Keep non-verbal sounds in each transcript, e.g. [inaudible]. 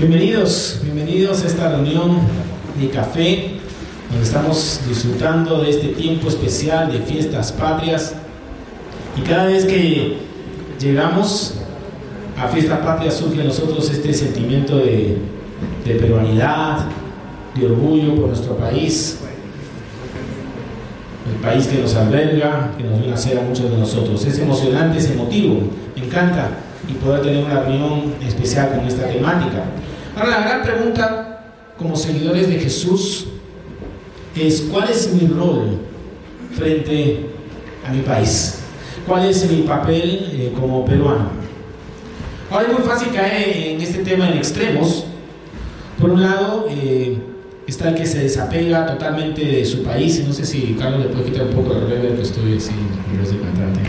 Bienvenidos, bienvenidos a esta reunión de café, donde estamos disfrutando de este tiempo especial de fiestas patrias. Y cada vez que llegamos a fiestas patrias surge en nosotros este sentimiento de, de peruanidad, de orgullo por nuestro país, el país que nos alberga, que nos viene a hacer a muchos de nosotros. Es emocionante, es emotivo, me encanta y poder tener una reunión especial con esta temática. Ahora la gran pregunta como seguidores de Jesús es ¿cuál es mi rol frente a mi país? ¿Cuál es mi papel eh, como peruano? Ahora es muy fácil caer en este tema en extremos. Por un lado, eh, está el que se desapega totalmente de su país. No sé si Carlos le puede quitar un poco el reverb que estoy así en vez de cantante.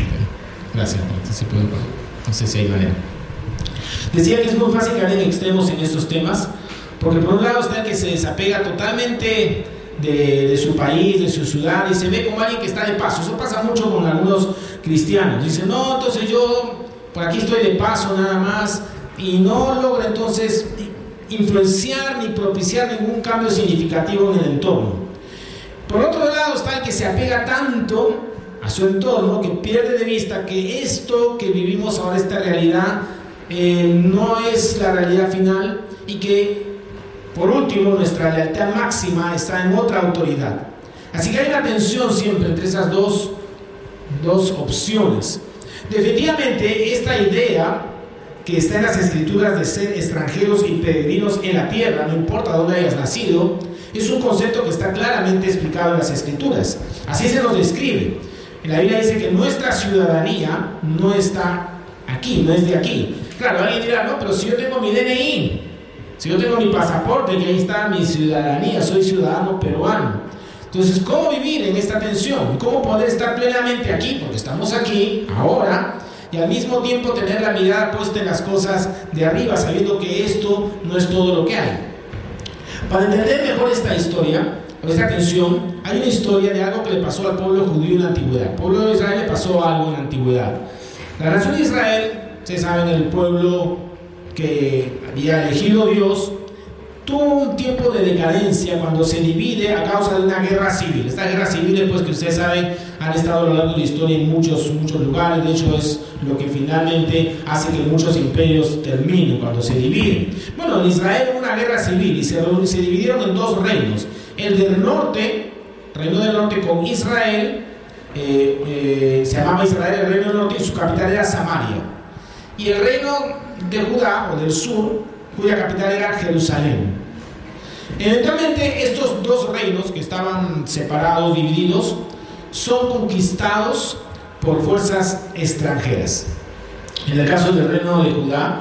Gracias, puedo, no sé si hay manera. Decía que es muy fácil caer en extremos en estos temas, porque por un lado está el que se desapega totalmente de, de, su país, de su ciudad, y se ve como alguien que está de paso. Eso pasa mucho con algunos cristianos. Dicen, no, entonces yo por aquí estoy de paso nada más, y no logra entonces influenciar ni propiciar ningún cambio significativo en el entorno. Por otro lado está el que se apega tanto a su entorno que pierde de vista que esto que vivimos ahora, esta realidad, eh, no es la realidad final y que, por último, nuestra lealtad máxima está en otra autoridad. Así que hay una tensión siempre entre esas dos, dos opciones. Definitivamente, esta idea que está en las escrituras de ser extranjeros y peregrinos en la tierra, no importa dónde hayas nacido, es un concepto que está claramente explicado en las escrituras. Así se nos describe. La Biblia dice que nuestra ciudadanía no está aquí, no es de aquí. Claro, alguien dirá, no, pero si yo tengo mi DNI, si yo tengo mi pasaporte, que ahí está mi ciudadanía, soy ciudadano peruano. Entonces, ¿cómo vivir en esta tensión? ¿Cómo poder estar plenamente aquí? Porque estamos aquí, ahora, y al mismo tiempo tener la mirada puesta en las cosas de arriba, sabiendo que esto no es todo lo que hay. Para entender mejor esta historia, esta tensión, hay una historia de algo que le pasó al pueblo judío en la antigüedad. Al pueblo de Israel le pasó algo en la antigüedad. La nación de Israel, ustedes saben, el pueblo que había elegido Dios, tuvo un tiempo de decadencia cuando se divide a causa de una guerra civil. Esta guerra civil, pues que ustedes saben, han estado a lo largo de la historia en muchos, muchos lugares. De hecho, es lo que finalmente hace que muchos imperios terminen cuando se dividen. Bueno, en Israel hubo una guerra civil y se, dividieron en dos reinos. El del norte, reino del norte con Israel, eh, eh, se llamaba Israel el reino del norte y su capital era Samaria. Y el reino de Judá o del sur, cuya capital era Jerusalén. Eventualmente estos dos reinos que estaban separados, divididos, son conquistados por fuerzas extranjeras. En el caso del reino de Judá,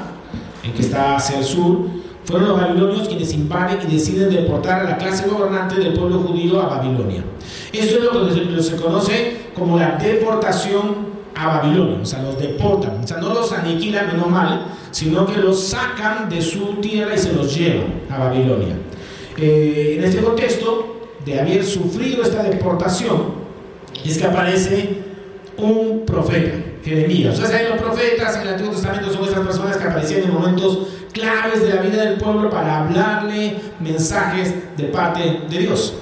en que está hacia el sur, fueron los babilonios quienes invaden y deciden deportar a la clase gobernante del pueblo judío a Babilonia. Esto es lo que se conoce como la deportación a Babilonia, o sea, los deportan, o sea, no los aniquilan menos mal, sino que los sacan de su tierra y se los llevan a Babilonia. Eh, en este contexto de haber sufrido esta deportación, es que aparece un profeta, Jeremías. Ustedes los profetas en el Antiguo Testamento son esas personas que aparecían en momentos claves de la vida del pueblo para hablarle mensajes de parte de Dios.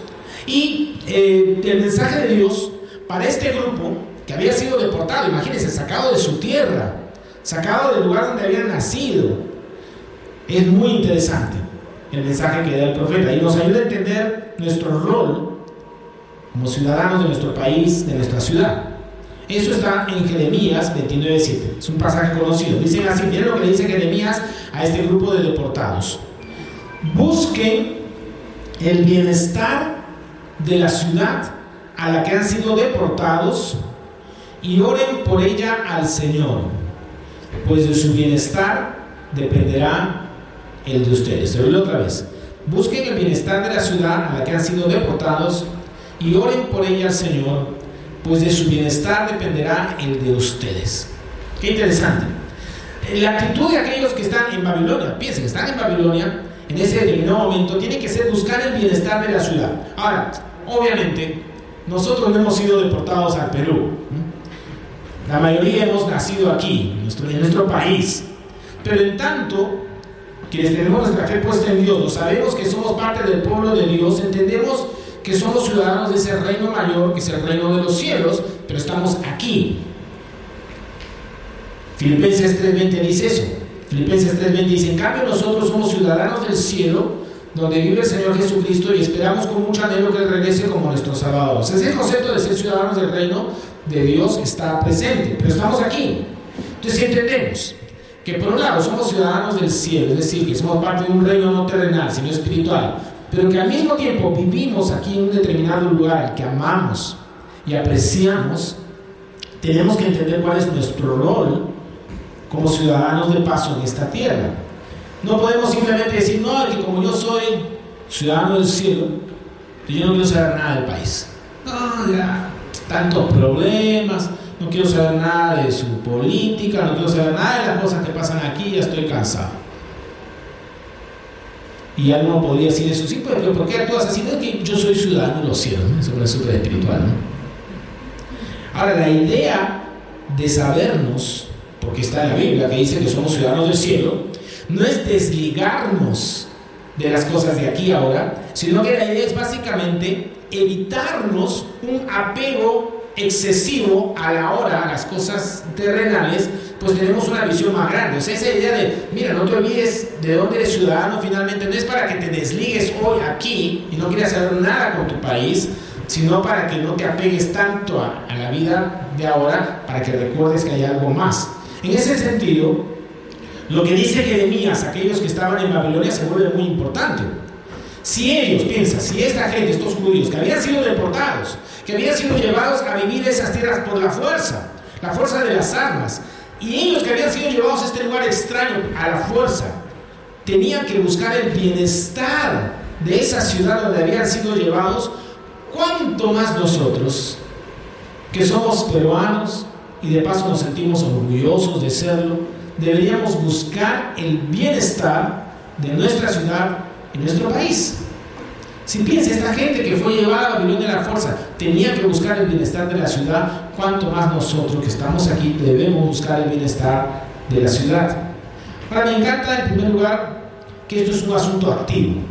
Y eh, el mensaje de Dios para este grupo que había sido deportado, imagínense, sacado de su tierra, sacado del lugar donde habían nacido, es muy interesante el mensaje que da el profeta y nos ayuda a entender nuestro rol como ciudadanos de nuestro país, de nuestra ciudad. Eso está en Jeremías 29.7. Es un pasaje conocido. Dicen así, miren lo que dice Jeremías a este grupo de deportados. Busquen el bienestar de la ciudad a la que han sido deportados y oren por ella al Señor, pues de su bienestar dependerá el de ustedes. Te otra vez. Busquen el bienestar de la ciudad a la que han sido deportados y oren por ella al Señor, pues de su bienestar dependerá el de ustedes. Qué interesante. La actitud de aquellos que están en Babilonia, piensen, están en Babilonia, en ese determinado momento, tiene que ser buscar el bienestar de la ciudad. Ahora, obviamente, nosotros no hemos sido deportados al Perú. La mayoría hemos nacido aquí, en nuestro, país. Pero en tanto, quienes tenemos nuestra fe puesta en Dios, sabemos que somos parte del pueblo de Dios, entendemos que somos ciudadanos de ese reino mayor, que es el reino de los cielos, pero estamos aquí. Filipenses 3:20 dice eso. Filipenses 3:20 dice, en cambio nosotros somos ciudadanos del cielo, donde vive el Señor Jesucristo y esperamos con mucho anhelo que Él regrese como nuestro Salvador. Ese concepto de ser ciudadanos del reino de Dios está presente, pero estamos aquí. Entonces, entendemos que por un lado somos ciudadanos del cielo, es decir, que somos parte de un reino no terrenal, sino espiritual, pero que al mismo tiempo vivimos aquí en un determinado lugar que amamos y apreciamos, tenemos que entender cuál es nuestro rol como ciudadanos de paso en esta tierra. No podemos simplemente decir, no, que como yo soy ciudadano del cielo, yo no quiero saber nada del país. No, ya, tantos problemas, no quiero saber nada de su política, no quiero saber nada de las cosas que pasan aquí, ya estoy cansado. Y alguno podría decir eso, sí, pero ¿por qué actúas así? No es que yo soy ciudadano de los cielos, eso es súper espiritual. ¿no? Ahora, la idea de sabernos, porque está en la Biblia que dice que somos ciudadanos del cielo, no es desligarnos de las cosas de aquí ahora, sino que la idea es básicamente evitarnos un apego excesivo a la hora, a las cosas terrenales, pues tenemos una visión más grande. O sea, esa idea de, mira, no te olvides de dónde eres ciudadano finalmente, no es para que te desligues hoy aquí y no quieras hacer nada con tu país, sino para que no te apegues tanto a, a la vida de ahora, para que recuerdes que hay algo más. En ese sentido, lo que dice Jeremías, aquellos que estaban en Babilonia, se vuelve muy importante. Si ellos, piensan, si esta gente, estos judíos, que habían sido deportados, que habían sido llevados a vivir esas tierras por la fuerza, la fuerza de las armas, y ellos que habían sido llevados a este lugar extraño, a la fuerza, tenían que buscar el bienestar de esa ciudad donde habían sido llevados, ¿cuánto más nosotros, que somos peruanos y de paso nos sentimos orgullosos de serlo, deberíamos buscar el bienestar de nuestra ciudad y nuestro país? Si piensa, esta gente que fue llevada a Babilonia de la fuerza tenía que buscar el bienestar de la ciudad, cuanto más nosotros que estamos aquí debemos buscar el bienestar de la ciudad. Ahora, me encanta en primer lugar que esto es un asunto activo.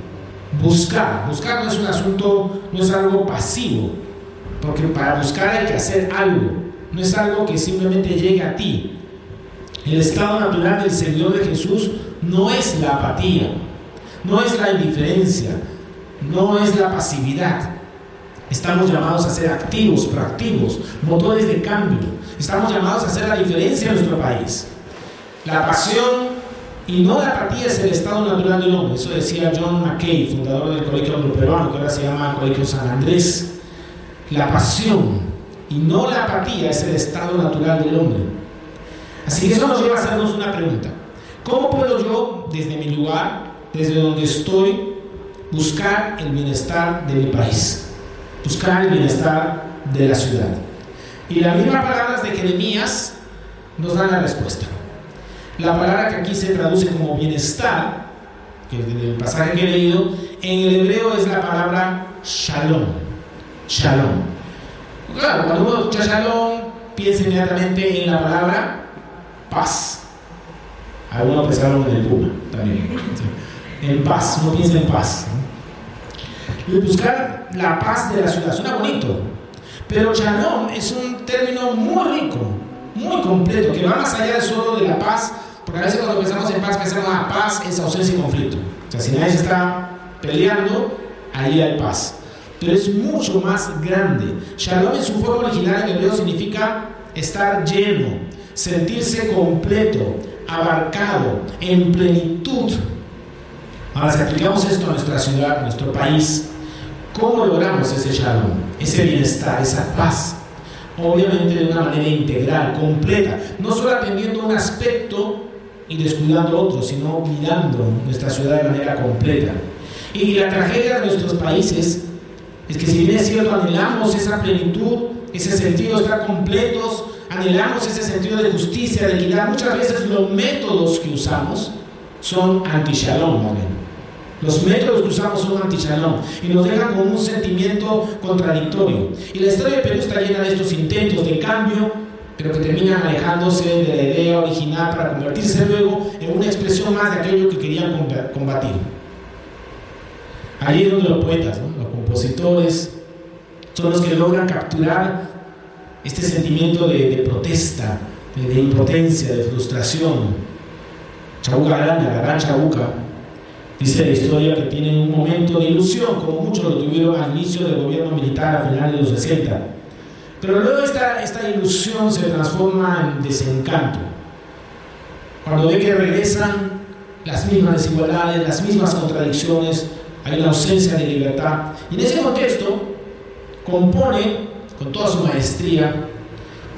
Buscar, buscar no es un asunto, no es algo pasivo, porque para buscar hay que hacer algo, no es algo que simplemente llegue a ti. El estado natural del seguidor de Jesús no es la apatía, no es la indiferencia, no es la pasividad. Estamos llamados a ser activos, proactivos, motores de cambio. Estamos llamados a hacer la diferencia en nuestro país. La pasión y no la apatía es el estado natural del hombre. Eso decía John McKay, fundador del Colegio Peruano, que ahora se llama Colegio San Andrés. La pasión y no la apatía es el estado natural del hombre. Así que eso nos lleva a hacernos una pregunta. ¿Cómo puedo yo, desde mi lugar, desde donde estoy, buscar el bienestar de mi país, buscar el bienestar de la ciudad. Y las mismas palabras de Jeremías nos dan la respuesta. La palabra que aquí se traduce como bienestar, que en el pasaje que he leído, en el hebreo es la palabra shalom. Shalom. Claro, cuando uno escucha piensa inmediatamente en la palabra paz. Algunos pensaron en el Puma también. [laughs] En paz, uno piensa en paz y buscar la paz de la ciudad. Suena bonito, pero shalom es un término muy rico, muy completo, que va más allá solo de la paz, porque a veces cuando pensamos en paz, pensamos en ah, paz es ausencia y conflicto. O sea, si nadie se está peleando, ahí hay paz. Pero es mucho más grande. Shalom en su forma original en hebreo significa estar lleno, sentirse completo, abarcado, en plenitud. Ahora, si aplicamos esto a nuestra ciudad, a nuestro país, ¿Cómo logramos ese shalom, ese bienestar, esa paz? Obviamente de una manera integral, completa, no solo atendiendo un aspecto y descuidando otro, sino mirando nuestra ciudad de manera completa. Y la tragedia de nuestros países es que si bien es cierto, anhelamos esa plenitud, ese sentido de estar completos, anhelamos ese sentido de justicia, de equidad, muchas veces los métodos que usamos son anti-shalom, los métodos que usamos son anti-shalom y nos dejan con un sentimiento contradictorio. Y la historia de Perú está llena de estos intentos de cambio, pero que terminan alejándose de la idea original para convertirse luego en una expresión más de aquello que querían combatir. Ahí es donde los poetas, los compositores, son los que logran capturar este sentimiento de, protesta, de, impotencia, de frustración. Chabuca Grande, la gran Chabuca, dice la historia que tienen un momento de ilusión, como muchos lo tuvieron al inicio del gobierno militar a finales de los 60. Pero luego esta, esta ilusión se transforma en desencanto. Cuando ve que regresan las mismas desigualdades, las mismas contradicciones, hay una ausencia de libertad. Y en ese contexto compone con toda su maestría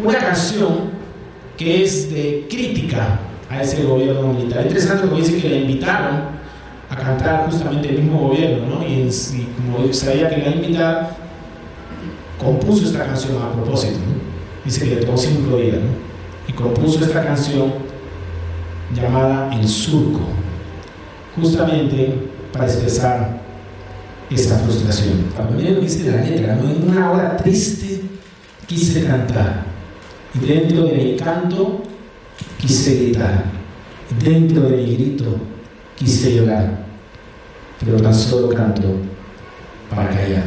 una canción que es de crítica a ese gobierno militar. Interesante porque dice que le invitaron a cantar justamente el mismo gobierno, ¿no? Y, como sabía que le iba invitar, compuso esta canción a propósito. Dice que le tomó cinco días, ¿no? Y compuso esta canción llamada El Surco, justamente para expresar esa frustración. También lo dice la letra, ¿no? En una hora triste quise cantar, y dentro de mi canto quise gritar, y dentro de mi grito quise llorar, pero tan solo canto para callar.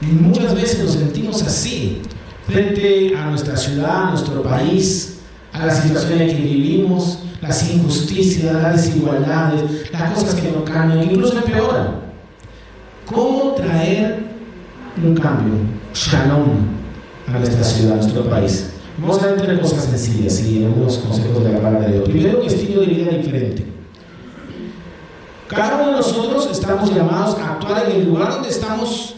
Y muchas veces nos sentimos así, frente a nuestra ciudad, a nuestro país, a las situaciones que vivimos, las injusticias, las desigualdades, las cosas que no cambian, incluso empeoran. ¿Cómo traer un cambio, shalom, a nuestra ciudad, a nuestro país? Vamos a ver tres cosas sencillas y algunos consejos de la palabra de Dios. Primero, un estilo de vida diferente. Cada uno de nosotros estamos llamados a actuar en el lugar donde estamos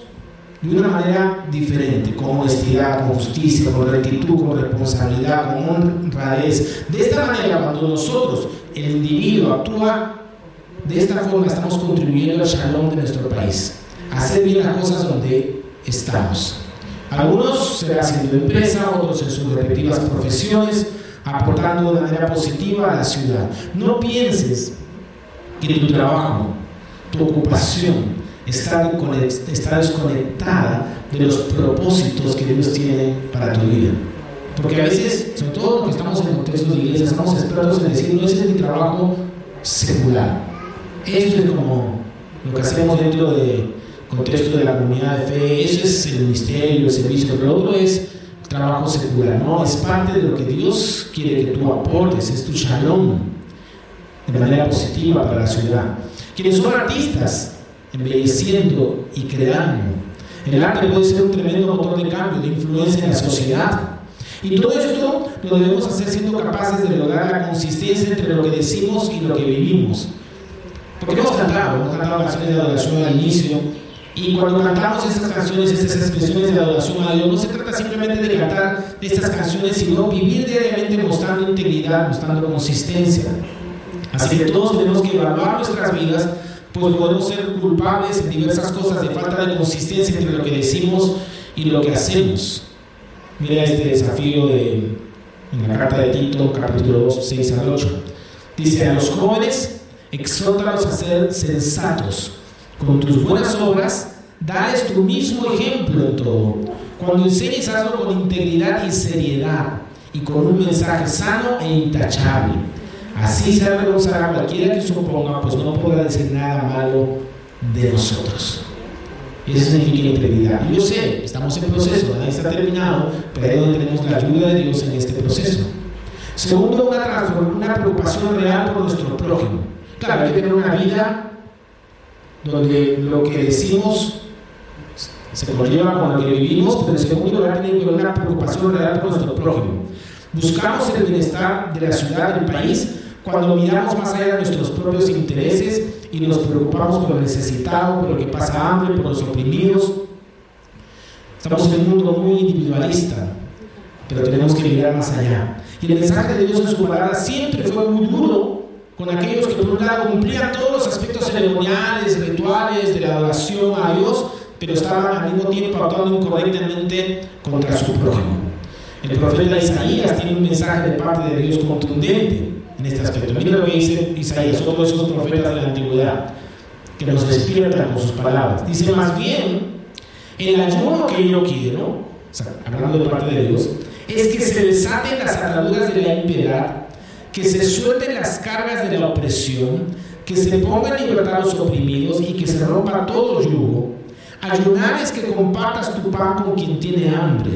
de una manera diferente, con honestidad, con justicia, con rectitud, con responsabilidad, con honradez. De esta manera, cuando nosotros, el individuo, actúa de esta forma, estamos contribuyendo al shalom de nuestro país hacer bien las cosas donde estamos. Algunos será haciendo empresa, otros en sus respectivas profesiones, aportando de manera positiva a la ciudad. No pienses que tu trabajo, tu ocupación, está, desconectada de los propósitos que Dios tiene para tu vida. Porque a veces, sobre todo los que estamos en contextos de iglesia, somos expertos en decir, no, ese es mi trabajo secular. Esto es como lo que hacemos dentro de contexto de la comunidad de fe, eso es el ministerio, el servicio, pero otro es trabajo secular, ¿no? Es parte de lo que Dios quiere que tú aportes, es tu shalom, de manera positiva para la ciudad. Quienes son artistas, embelleciendo y creando. El arte puede ser un tremendo motor de cambio, de influencia en la sociedad. Y todo esto lo debemos hacer siendo capaces de lograr la consistencia entre lo que decimos y lo que vivimos. Porque hemos cantado, hemos cantado canciones de adoración al inicio, y cuando cantamos estas canciones, estas expresiones de adoración a Dios, no se trata simplemente de cantar estas canciones, sino vivir diariamente mostrando integridad, mostrando consistencia. Así que todos tenemos que evaluar nuestras vidas, pues podemos ser culpables en diversas cosas de falta de consistencia entre lo que decimos y lo que hacemos. Mira este desafío de, en la carta de Tito, capítulo 2, 6 al 8. Dice a los jóvenes, exhórtalos a ser sensatos con tus buenas obras, dales tu mismo ejemplo en todo. Cuando enseñes, hazlo con integridad y seriedad y con un mensaje sano e intachable. Así se avergonzará cualquiera que suponga, pues no podrá decir nada malo de nosotros. Eso significa. Y yo sé, estamos en proceso, nadie está terminado, pero ahí donde tenemos la ayuda de Dios en este proceso. Segundo, una, una preocupación real por nuestro prójimo. Claro, hay que tener una vida donde lo que decimos se conlleva con lo que vivimos, pero en segundo lugar tiene una preocupación real por nuestro prójimo. Buscamos el bienestar de la ciudad, del país, cuando miramos más allá de nuestros propios intereses y nos preocupamos por el necesitado, por el que pasa hambre, por los oprimidos. Estamos en un mundo muy individualista, pero tenemos que mirar más allá. Y el mensaje de Dios en su palabra siempre fue muy duro con aquellos que por un lado cumplían todos los aspectos ceremoniales, rituales de la adoración a Dios, pero estaban al mismo tiempo actuando incorrectamente contra su prójimo. El profeta Isaías tiene un mensaje de parte de Dios contundente en este aspecto. Mira lo que dice Isaías, otro de esos profetas de la antigüedad, que nos despiertan con sus palabras. Dice más bien, el ayuno que yo quiero, hablando de parte de Dios, es que se desaten las ataduras de la impiedad, que se suelten las cargas de la opresión, que se pongan en libertad los oprimidos y que se rompa todo yugo. Ayunar es que compartas tu pan con quien tiene hambre,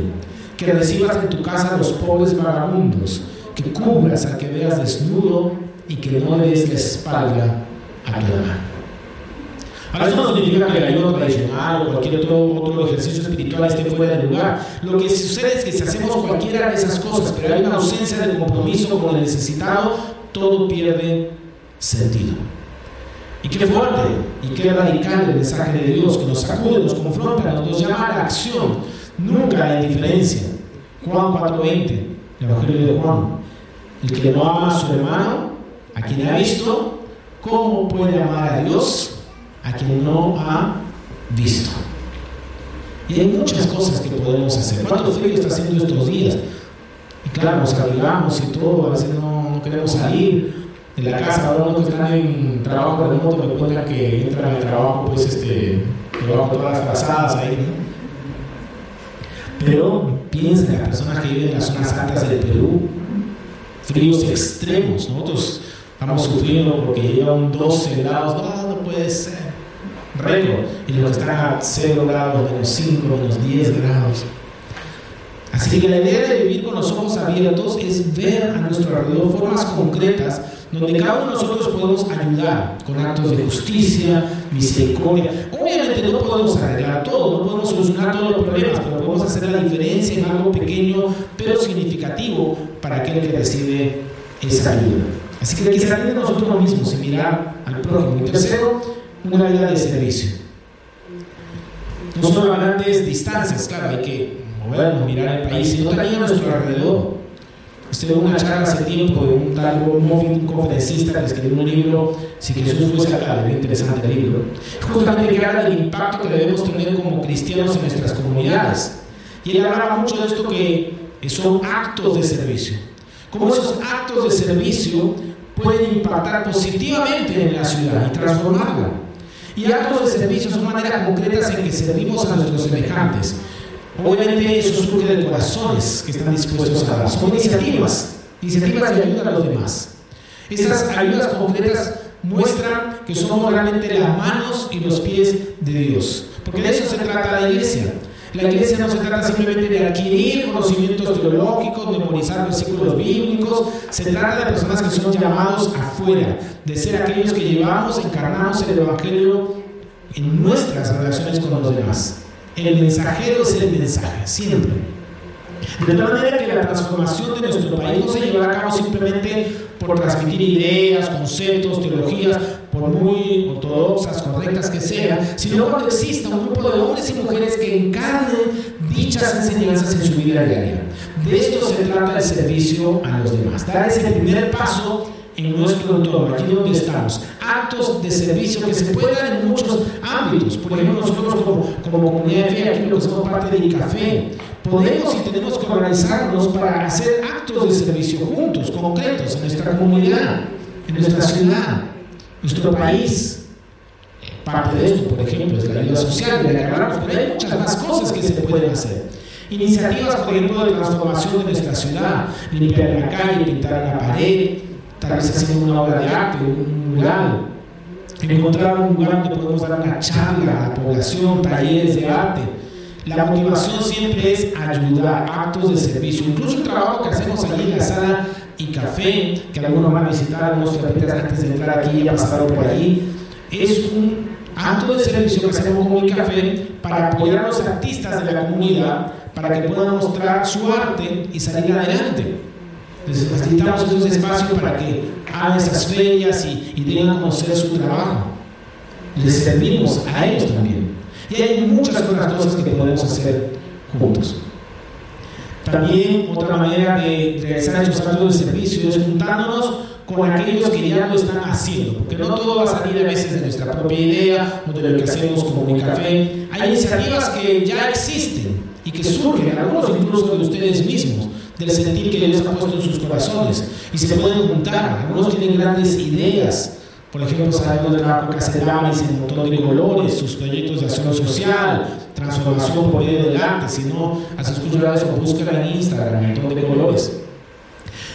que recibas en tu casa a los pobres vagabundos, que cubras al que veas desnudo y que no des la espalda a tu hermano. Ahora, eso no significa que el ayuno tradicional o cualquier otro, otro ejercicio espiritual esté fuera de lugar. Lo que sucede es que si hacemos cualquiera de esas cosas, pero hay una ausencia de compromiso con el necesitado, todo pierde sentido. Y qué fuerte y qué radical el mensaje de Dios que nos sacude, nos confronta, nos llama a la acción. Nunca hay diferencia. Juan 4:20, el Evangelio de Juan. El que no ama a su hermano, a quien ha visto, ¿cómo puede amar a Dios a quien no ha visto? Y hay muchas cosas que podemos hacer. ¿Cuánto frío está haciendo estos días? Y claro, nos cargamos y todo, a veces no, queremos salir de la casa, ahora los que están en trabajo remoto me cuentan que entran al trabajo, pues, este, debajo todas las frazadas ahí, ¿no? Pero piensa en las personas que viven en las zonas altas del Perú, fríos extremos, nosotros estamos sufriendo porque llevan 12 grados, no, puede ser, récord, y los que están a 0 grados, menos 5, menos 10 grados. Así que la idea de vivir con los ojos abiertos es ver a nuestro alrededor formas concretas donde cada uno de nosotros podemos ayudar con actos de justicia, misericordia. Obviamente no podemos arreglar todo, no podemos solucionar todos los problemas, pero podemos hacer la diferencia en algo pequeño pero significativo para aquel que recibe esa ayuda. Así que hay salir de nosotros mismos y mirar al prójimo. Y tercero, una vida de servicio. No solo a grandes distancias, claro, hay que movernos, mirar el país, sino también a nuestro alrededor. Estuve en una charla hace tiempo de un tal un conferencista que escribió un libro, Si Jesús fuese acá, muy interesante el libro, justamente que habla del impacto que debemos tener como cristianos en nuestras comunidades. Y él hablaba mucho de esto que son actos de servicio. Cómo esos actos de servicio pueden impactar positivamente en la ciudad y transformarla. Y actos de servicio son maneras concretas en que servimos a nuestros semejantes. Obviamente eso surge de corazones que están dispuestos a dar. Son iniciativas, iniciativas de ayuda a los demás. Estas ayudas concretas muestran que somos realmente las manos y los pies de Dios. Porque de eso se trata la iglesia. La iglesia no se trata simplemente de adquirir conocimientos teológicos, memorizar versículos bíblicos, se trata de personas que son llamados afuera, de ser aquellos que llevamos, encarnamos el Evangelio en nuestras relaciones con los demás. El mensajero es el mensaje, siempre. De tal manera que la transformación de nuestro país no se llevará a cabo simplemente por transmitir ideas, conceptos, teologías, por muy ortodoxas, correctas que sean, sino cuando exista un grupo de hombres y mujeres que encarnen dichas enseñanzas en su vida diaria. De esto se trata el servicio a los demás. Dar ese primer paso en nuestro entorno, aquí donde estamos. Actos de servicio que se pueden dar en muchos ámbitos. Por ejemplo, nosotros como, comunidad de fe, aquí lo que somos parte del café, podemos y tenemos que organizarnos para hacer actos de servicio juntos, concretos, en nuestra comunidad, en nuestra ciudad, nuestro país. Parte de esto, por ejemplo, es la ayuda social, de la que hablamos, pero hay muchas más cosas que se pueden hacer. Iniciativas, por ejemplo, de transformación de nuestra ciudad, limpiar la calle, pintar la pared, tal vez haciendo una obra de arte, un mural. Encontrar un lugar donde podemos dar una charla a la población, talleres de arte. La motivación siempre es ayudar, actos de servicio. Incluso el trabajo que hacemos allí en la sala y café, que algunos van a visitar, algunos antes de entrar aquí ya pasaron por allí, es un acto de servicio que hacemos con el café para apoyar a los artistas de la comunidad para que puedan mostrar su arte y salir adelante. Necesitamos esos espacios para que hagan esas ferias y, y den a conocer su trabajo. Les servimos a ellos también. Y hay muchas otras cosas que podemos hacer juntos. También otra manera de realizar esos actos de servicio es juntándonos con aquellos que ya lo están haciendo, porque no todo va a salir a veces de nuestra propia idea o de lo que hacemos como mi café. Hay iniciativas que ya existen y que surgen, algunos incluso de ustedes mismos, del sentir que Dios ha puesto en sus corazones y se pueden juntar. Algunos tienen grandes ideas Por ejemplo, sabemos del trabajo que hace Damis en un montón de colores, sus proyectos de acción social, transformación por medio del arte. Si no has escuchado eso, búscala en Instagram, un montón de colores.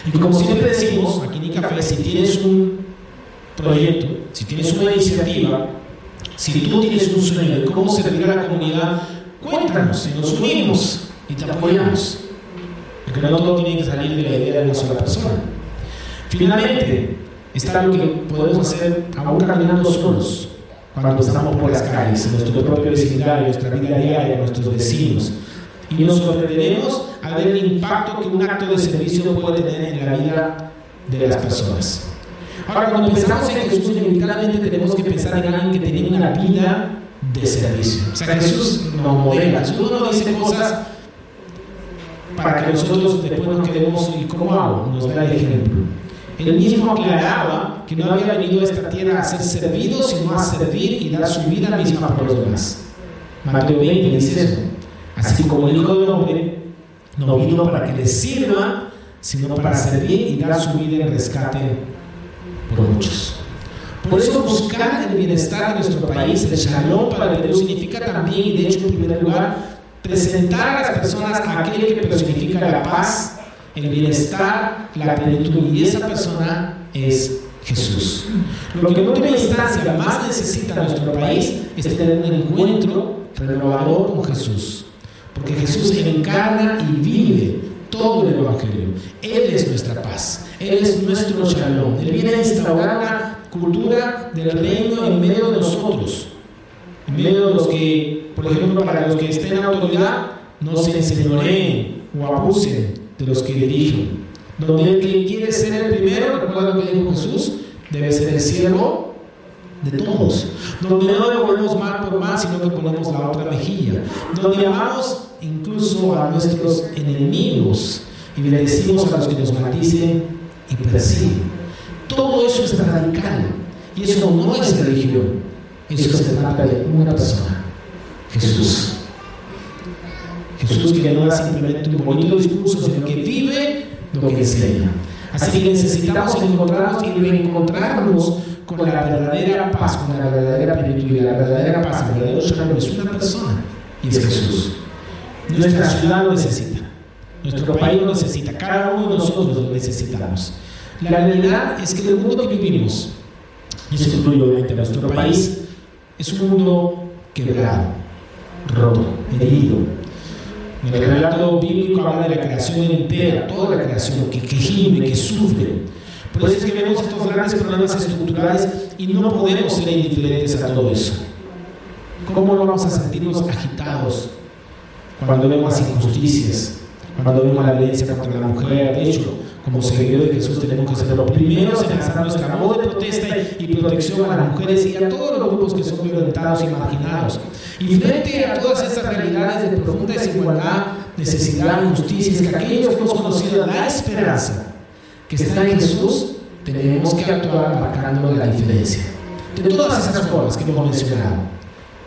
Y como siempre decimos, aquí en Café, si tienes un proyecto, si tienes una iniciativa, si tú tienes un sueño de cómo servir a la comunidad, cuéntanos y nos unimos y te apoyamos. Porque no todo tiene que salir de la idea de una sola persona. Finalmente, está lo que podemos hacer aún caminando solos, cuando estamos por las calles, en nuestro propio vecindario, en nuestra vida diaria, con nuestros vecinos. Y nos sorprenderemos al ver el impacto que un acto de servicio puede tener en la vida de las personas. Ahora, cuando pensamos en Jesús, inevitablemente tenemos que pensar en alguien que tenía una vida de servicio. O sea, Jesús nos modela. Jesús no dice cosas para que nosotros después nos quedemos y cómo hago, nos da el ejemplo. Él mismo aclaraba que no había venido a esta tierra a ser servido, sino a servir y dar su vida misma por los demás. Mateo 20 dice eso. Así como el Hijo del Hombre no vino para que le sirva, sino para servir y dar su vida en rescate por muchos. Por eso buscar el bienestar de nuestro país, el shalom para el Perú, significa también, y de hecho en primer lugar, presentar a las personas aquel que personifica la paz, el bienestar, la plenitud, y esa persona es Jesús. Lo que en última instancia más necesita nuestro país es tener un encuentro renovador con Jesús. Porque Jesús encarna y vive todo el Evangelio. Él es nuestra paz. Él es nuestro shalom. Él viene a instaurar una cultura del reino en medio de nosotros. En medio de los que, por ejemplo, para los que estén en autoridad, no se enseñoreen o abusen de los que dirigen. Donde el que quiere ser el primero, recuerda lo que dijo Jesús, debe ser el siervo de todos. Donde no devolvemos mal por mal, sino que ponemos la otra mejilla. Donde amamos incluso a nuestros enemigos y bendecimos a los que nos maldicen y persiguen. Todo eso es radical. Y eso no es religión. Eso se trata de una persona. Jesús. Jesús que no da simplemente un bonito discurso, sino que vive lo que enseña. Así que necesitamos encontrarnos y reencontrarnos con la verdadera paz, con la verdadera plenitud la verdadera paz, el verdadero shalom es una persona y es Jesús. Nuestra ciudad lo necesita, nuestro país lo necesita, cada uno de nosotros lo necesitamos. La realidad es que el mundo que vivimos, y eso incluye obviamente nuestro país, es un mundo quebrado, roto, herido, en el relato bíblico habla de la creación entera, toda la creación que, que gime, que sufre. Por eso es que vemos estos grandes problemas estructurales y no podemos ser indiferentes a todo eso. ¿Cómo no vamos a sentirnos agitados cuando vemos injusticias, cuando vemos la violencia contra la mujer? De hecho, como seguidores de Jesús tenemos que ser los primeros en lanzar nuestra voz de protesta y protección a las mujeres y a todos los grupos que son violentados y marginados. Y frente a todas estas realidades de profunda desigualdad, necesidad, injusticias, que aquellos que hemos conocido la esperanza que está en Jesús, tenemos que actuar marcando la diferencia. De todas esas cosas que hemos mencionado,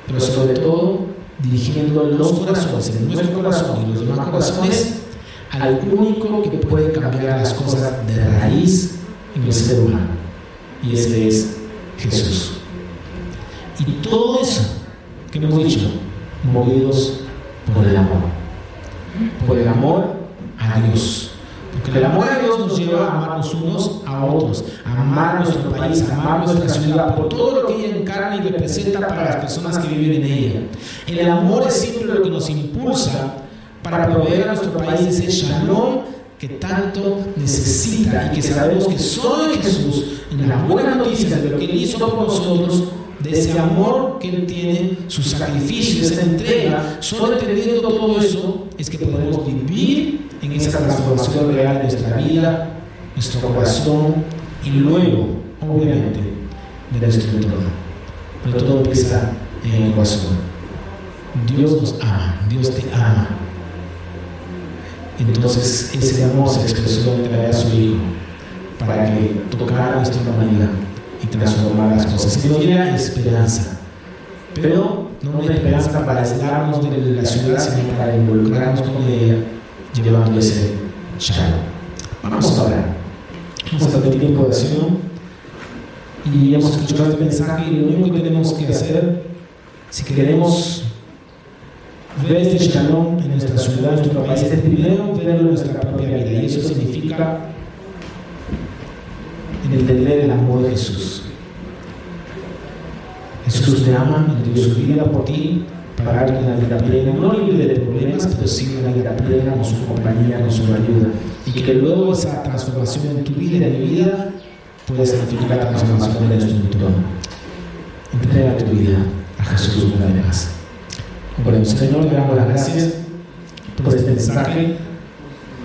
pero sobre todo dirigiendo los corazones, en nuestro corazón y los demás corazones, al único que puede cambiar las cosas de raíz en el ser humano. Y ese es Jesús. Y todo eso que hemos dicho, movidos por el amor. Por el amor a Dios. Porque el amor a Dios nos lleva a amarnos unos a otros, a amar nuestro país, a amar nuestra ciudad, por todo lo que ella encarna y representa para las personas que viven en ella. El amor es siempre lo que nos impulsa para proveer a nuestro país ese shalom que tanto necesita y que sabemos que solo Jesús, en la buena noticia de lo que Él hizo por nosotros, de ese amor que Él tiene, su sacrificio, esa entrega, solo entendiendo todo eso es que podemos vivir en esa transformación real de nuestra vida, nuestro corazón y luego, obviamente, de nuestro entorno. Pero todo empieza en el corazón. Dios nos ama, Dios te ama. Entonces ese amor se expresó en traer a su Hijo para que tocara nuestra humanidad y transformar las cosas. Y nos diera esperanza. Pero no una esperanza para aislarnos de la ciudad, sino para involucrarnos con ella, llevando ese shalom. Vamos a orar. Vamos a pedir tiempo de oración. Y hemos escuchado este mensaje y lo único que tenemos que hacer, si queremos ver este shalom en nuestra ciudad, en nuestro país, es primero verlo en nuestra propia vida. Y eso significa entender el amor de Jesús. Jesús te ama, dio su vida por ti, para darte una vida plena, no libre de problemas, pero sí una vida plena con su compañía, con su ayuda. Y que luego esa transformación en tu vida y en mi vida puede significar la transformación de nuestro entorno. Entrega tu vida a Jesús una vez más. Señor, te damos las gracias por este mensaje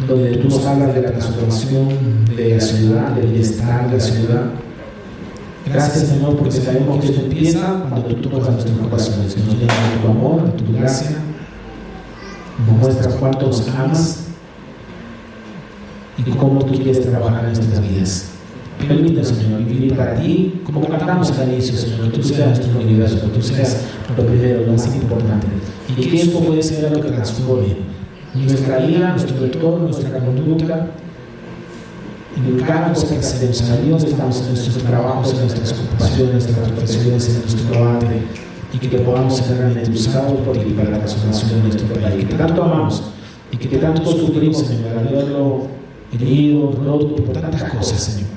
donde tú nos hablas de la transformación de la ciudad, del bienestar de la ciudad. Gracias, Señor, porque sabemos que esto empieza cuando tú tocas nuestros corazones, nos llenas de tu amor, de tu gracia, nos muestras cuánto nos amas y cómo tú quieres trabajar en nuestras vidas. Permítanos, Señor, vivir para ti, como cantamos al inicio, Señor, que tú seas nuestro universo, que tú seas lo primero, lo más importante. Y que eso puede ser lo que transforme nuestra vida, nuestro entorno, nuestra conducta, en cada cosa que hacemos. Estamos en nuestros trabajos, en nuestras ocupaciones, en nuestras profesiones, en nuestro arte, y que podamos ser realmente usados por ti para la transformación de nuestro país, que tanto amamos y que tanto sufrimos, Señor, al verlo herido, roto por tantas cosas, Señor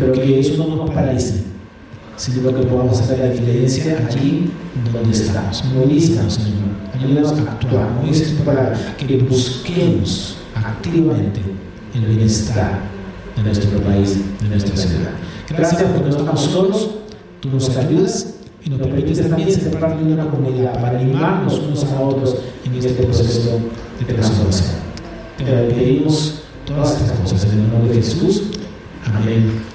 pero que eso no nos paralice, sino que podamos hacer la diferencia aquí donde estamos. Movilízanos, Señor. Ayúdanos a actuar. Movilízanos para que busquemos activamente el bienestar de nuestro país, de nuestra ciudad. Gracias porque no estamos solos, tú nos ayudas y nos permites también ser parte de una comunidad para animarnos unos a otros en este proceso de transformación. Te pedimos todas estas cosas en el nombre de Jesús. Amén.